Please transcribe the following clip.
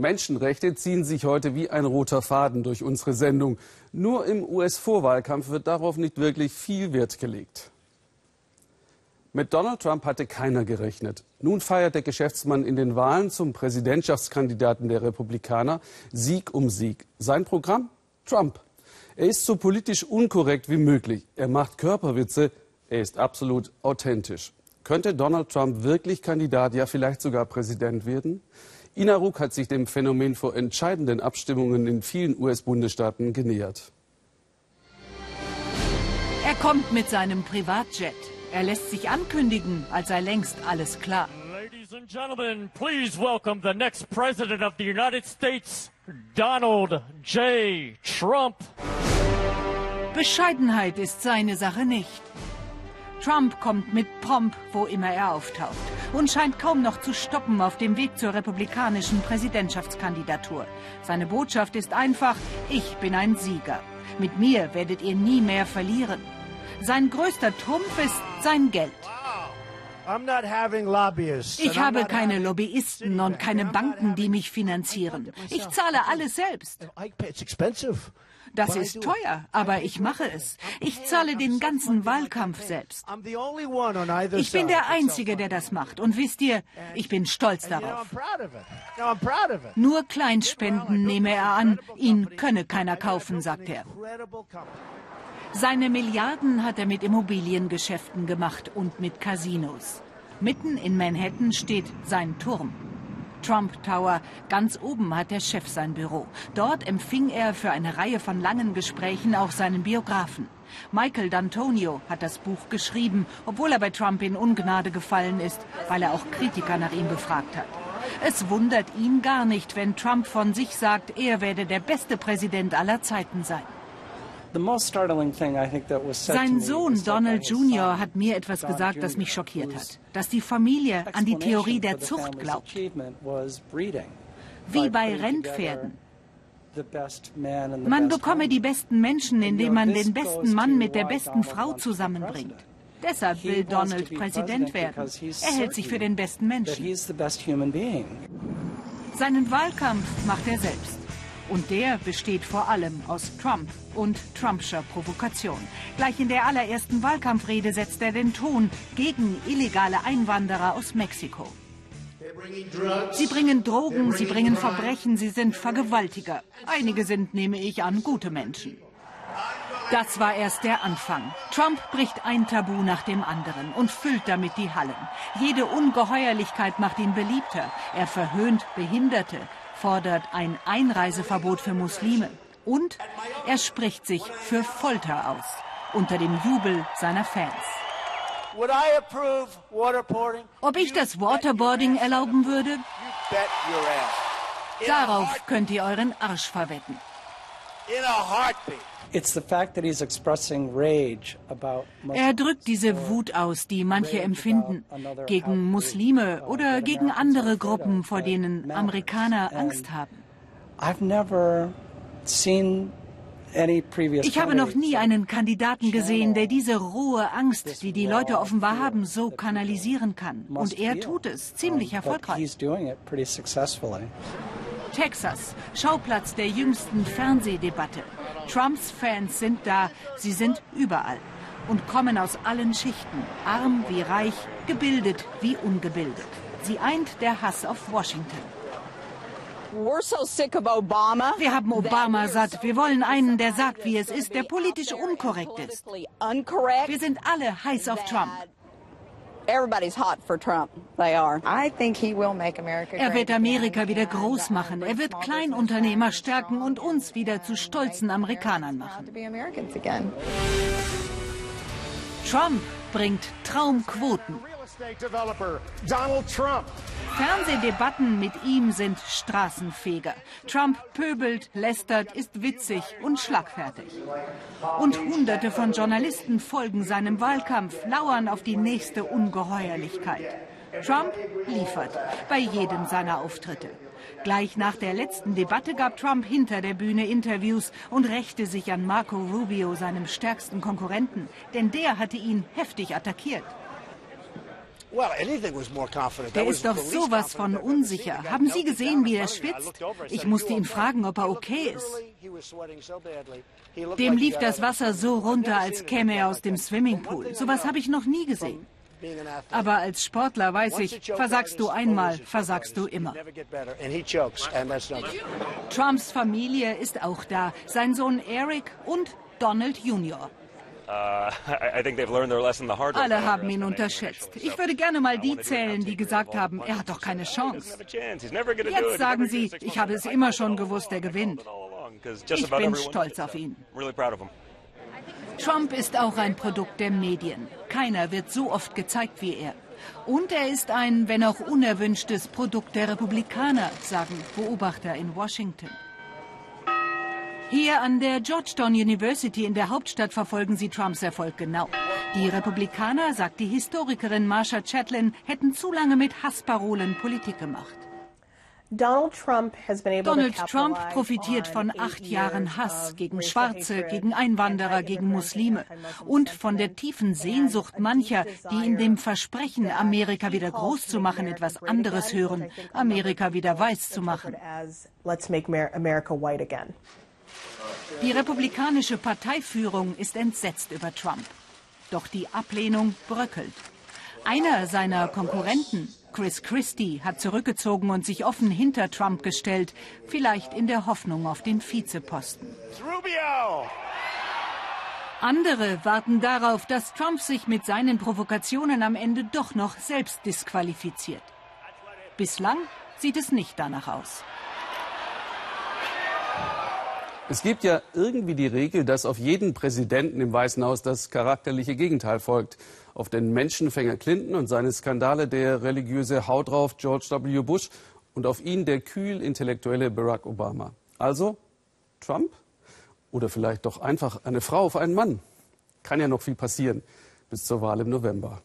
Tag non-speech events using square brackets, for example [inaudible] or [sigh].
Menschenrechte ziehen sich heute wie ein roter Faden durch unsere Sendung. Nur im US-Vorwahlkampf wird darauf nicht wirklich viel Wert gelegt. Mit Donald Trump hatte keiner gerechnet. Nun feiert der Geschäftsmann in den Wahlen zum Präsidentschaftskandidaten der Republikaner Sieg um Sieg. Sein Programm? Trump. Er ist so politisch unkorrekt wie möglich. Er macht Körperwitze. Er ist absolut authentisch. Könnte Donald Trump wirklich Kandidat, ja vielleicht sogar Präsident werden? Ina Ruck hat sich dem Phänomen vor entscheidenden Abstimmungen in vielen US-Bundesstaaten genähert. Er kommt mit seinem Privatjet. Er lässt sich ankündigen, als sei längst alles klar. Ladies and gentlemen, please welcome the next president of the United States, Donald J. Trump. Bescheidenheit ist seine Sache nicht. Trump kommt mit Pomp, wo immer er auftaucht und scheint kaum noch zu stoppen auf dem Weg zur republikanischen Präsidentschaftskandidatur. Seine Botschaft ist einfach, ich bin ein Sieger. Mit mir werdet ihr nie mehr verlieren. Sein größter Trumpf ist sein Geld. Ich habe keine Lobbyisten und keine Banken, die mich finanzieren. Ich zahle alles selbst. Das ist teuer, aber ich mache es. Ich zahle den ganzen Wahlkampf selbst. Ich bin der Einzige, der das macht. Und wisst ihr, ich bin stolz darauf. Nur Kleinspenden nehme er an. Ihn könne keiner kaufen, sagt er. Seine Milliarden hat er mit Immobiliengeschäften gemacht und mit Casinos. Mitten in Manhattan steht sein Turm. Trump Tower. Ganz oben hat der Chef sein Büro. Dort empfing er für eine Reihe von langen Gesprächen auch seinen Biografen. Michael D'Antonio hat das Buch geschrieben, obwohl er bei Trump in Ungnade gefallen ist, weil er auch Kritiker nach ihm befragt hat. Es wundert ihn gar nicht, wenn Trump von sich sagt, er werde der beste Präsident aller Zeiten sein. Sein Sohn Donald Jr. hat mir etwas gesagt, das mich schockiert hat. Dass die Familie an die Theorie der Zucht glaubt. Wie bei Rennpferden. Man bekomme die besten Menschen, indem man den besten Mann mit der besten Frau zusammenbringt. Deshalb will Donald Präsident werden. Er hält sich für den besten Menschen. Seinen Wahlkampf macht er selbst. Und der besteht vor allem aus Trump und Trumpscher Provokation. Gleich in der allerersten Wahlkampfrede setzt er den Ton gegen illegale Einwanderer aus Mexiko. Sie bringen Drogen, sie bringen Verbrechen, sie sind Vergewaltiger. Einige sind, nehme ich an, gute Menschen. Das war erst der Anfang. Trump bricht ein Tabu nach dem anderen und füllt damit die Hallen. Jede Ungeheuerlichkeit macht ihn beliebter. Er verhöhnt Behinderte, fordert ein Einreiseverbot für Muslime und er spricht sich für Folter aus, unter dem Jubel seiner Fans. Ob ich das Waterboarding erlauben würde? Darauf könnt ihr euren Arsch verwetten. Er drückt diese Wut aus, die manche empfinden, gegen Muslime oder gegen andere Gruppen, vor denen Amerikaner Angst haben. Ich habe noch nie einen Kandidaten gesehen, der diese rohe Angst, die die Leute offenbar haben, so kanalisieren kann. Und er tut es ziemlich erfolgreich. Texas, Schauplatz der jüngsten Fernsehdebatte. Trumps Fans sind da, sie sind überall und kommen aus allen Schichten, arm wie reich, gebildet wie ungebildet. Sie eint der Hass auf Washington. Wir haben Obama satt. Wir wollen einen, der sagt, wie es ist, der politisch unkorrekt ist. Wir sind alle heiß auf Trump. Everybody's hot for Trump. They are. I think he will make America er wird Amerika wieder groß machen. Er wird Kleinunternehmer stärken und uns wieder zu stolzen Amerikanern machen. Trump bringt Traumquoten. Fernsehdebatten mit ihm sind Straßenfeger. Trump pöbelt, lästert, ist witzig und schlagfertig. Und Hunderte von Journalisten folgen seinem Wahlkampf, lauern auf die nächste Ungeheuerlichkeit. Trump liefert bei jedem seiner Auftritte. Gleich nach der letzten Debatte gab Trump hinter der Bühne Interviews und rächte sich an Marco Rubio, seinem stärksten Konkurrenten, denn der hatte ihn heftig attackiert. Der ist doch sowas von unsicher. Haben Sie gesehen, wie er schwitzt? Ich musste ihn fragen, ob er okay ist. Dem lief das Wasser so runter, als käme er aus dem Swimmingpool. Sowas habe ich noch nie gesehen. Aber als Sportler weiß ich, versagst du einmal, versagst du immer. Trumps Familie ist auch da. Sein Sohn Eric und Donald Jr. Uh, [laughs] Alle haben ihn unterschätzt. Ich würde gerne mal die zählen, die gesagt haben, er hat doch keine Chance. Jetzt sagen sie, ich habe es immer schon gewusst, er gewinnt. Ich bin stolz auf ihn. Trump ist auch ein Produkt der Medien. Keiner wird so oft gezeigt wie er. Und er ist ein, wenn auch unerwünschtes Produkt der Republikaner, sagen Beobachter in Washington. Hier an der Georgetown University in der Hauptstadt verfolgen sie Trumps Erfolg genau. Die Republikaner, sagt die Historikerin Marsha Chatlin, hätten zu lange mit Hassparolen Politik gemacht. Donald Trump, Donald Trump profitiert von acht Jahren Hass gegen Schwarze, gegen Einwanderer, gegen Muslime und von der tiefen Sehnsucht mancher, die in dem Versprechen, Amerika wieder groß zu machen, etwas anderes hören, Amerika wieder weiß zu machen. Die republikanische Parteiführung ist entsetzt über Trump. Doch die Ablehnung bröckelt. Einer seiner Konkurrenten, Chris Christie, hat zurückgezogen und sich offen hinter Trump gestellt, vielleicht in der Hoffnung auf den Vizeposten. Andere warten darauf, dass Trump sich mit seinen Provokationen am Ende doch noch selbst disqualifiziert. Bislang sieht es nicht danach aus. Es gibt ja irgendwie die Regel, dass auf jeden Präsidenten im Weißen Haus das charakterliche Gegenteil folgt. Auf den Menschenfänger Clinton und seine Skandale der religiöse Haut drauf George W. Bush und auf ihn der kühl intellektuelle Barack Obama. Also Trump oder vielleicht doch einfach eine Frau auf einen Mann. Kann ja noch viel passieren bis zur Wahl im November.